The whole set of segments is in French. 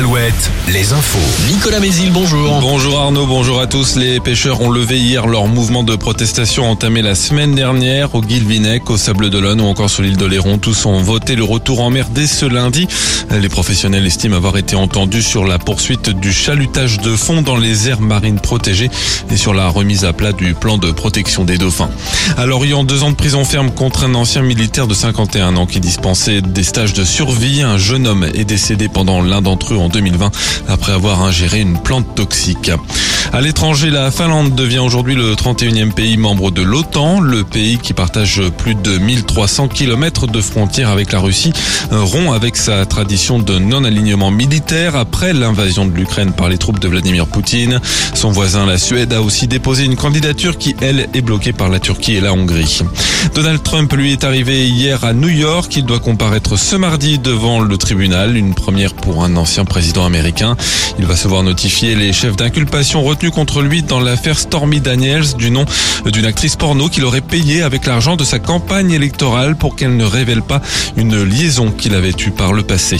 Alouette, les infos. Nicolas Mézil, bonjour. Bonjour Arnaud, bonjour à tous. Les pêcheurs ont levé hier leur mouvement de protestation entamé la semaine dernière au Guilvinec, au Sable d'Olonne ou encore sur l'île de Léron. Tous ont voté le retour en mer dès ce lundi. Les professionnels estiment avoir été entendus sur la poursuite du chalutage de fond dans les aires marines protégées et sur la remise à plat du plan de protection des dauphins. À Lorient, deux ans de prison ferme contre un ancien militaire de 51 ans qui dispensait des stages de survie. Un jeune homme est décédé pendant l'un d'entre eux en 2020 après avoir ingéré une plante toxique. À l'étranger, la Finlande devient aujourd'hui le 31e pays membre de l'OTAN. Le pays qui partage plus de 1300 km de frontières avec la Russie rompt avec sa tradition de non-alignement militaire après l'invasion de l'Ukraine par les troupes de Vladimir Poutine. Son voisin, la Suède, a aussi déposé une candidature qui, elle, est bloquée par la Turquie et la Hongrie. Donald Trump, lui, est arrivé hier à New York. Il doit comparaître ce mardi devant le tribunal, une première pour un ancien président américain. Il va se voir notifier les chefs d'inculpation retenus contre lui dans l'affaire Stormy Daniels du nom d'une actrice porno qu'il aurait payé avec l'argent de sa campagne électorale pour qu'elle ne révèle pas une liaison qu'il avait eue par le passé.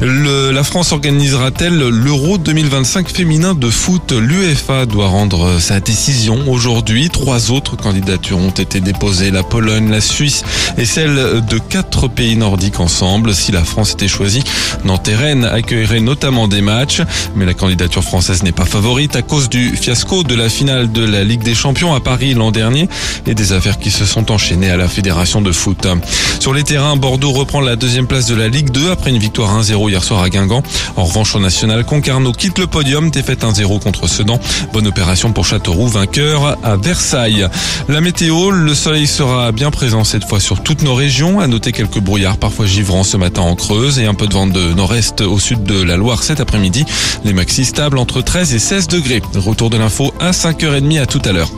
Le, la France organisera-t-elle l'Euro 2025 féminin de foot? L'UEFA doit rendre sa décision aujourd'hui. Trois autres candidatures ont été déposées, la Pologne, la Suisse et celle de quatre pays nordiques ensemble. Si la France était choisie, Nantes accueillerait notamment des matchs, mais la candidature française n'est pas favorite à cause du fiasco de la finale de la Ligue des Champions à Paris l'an dernier et des affaires qui se sont enchaînées à la Fédération de foot. Sur les terrains, Bordeaux reprend la deuxième place de la Ligue 2 après une victoire 1-0 hier soir à Guingamp. En revanche, au national, Concarneau quitte le podium, défaite 1-0 contre Sedan. Bonne opération pour Châteauroux, vainqueur à Versailles. La météo, le soleil sera bien présent cette fois sur toutes nos régions. À noter quelques brouillards parfois givrants ce matin en Creuse et un peu de vent de nord-est au sud de la Loire cet après-midi. Les maxi stables entre 13 et 16 degrés. Retour de l'info à 5h30 à tout à l'heure.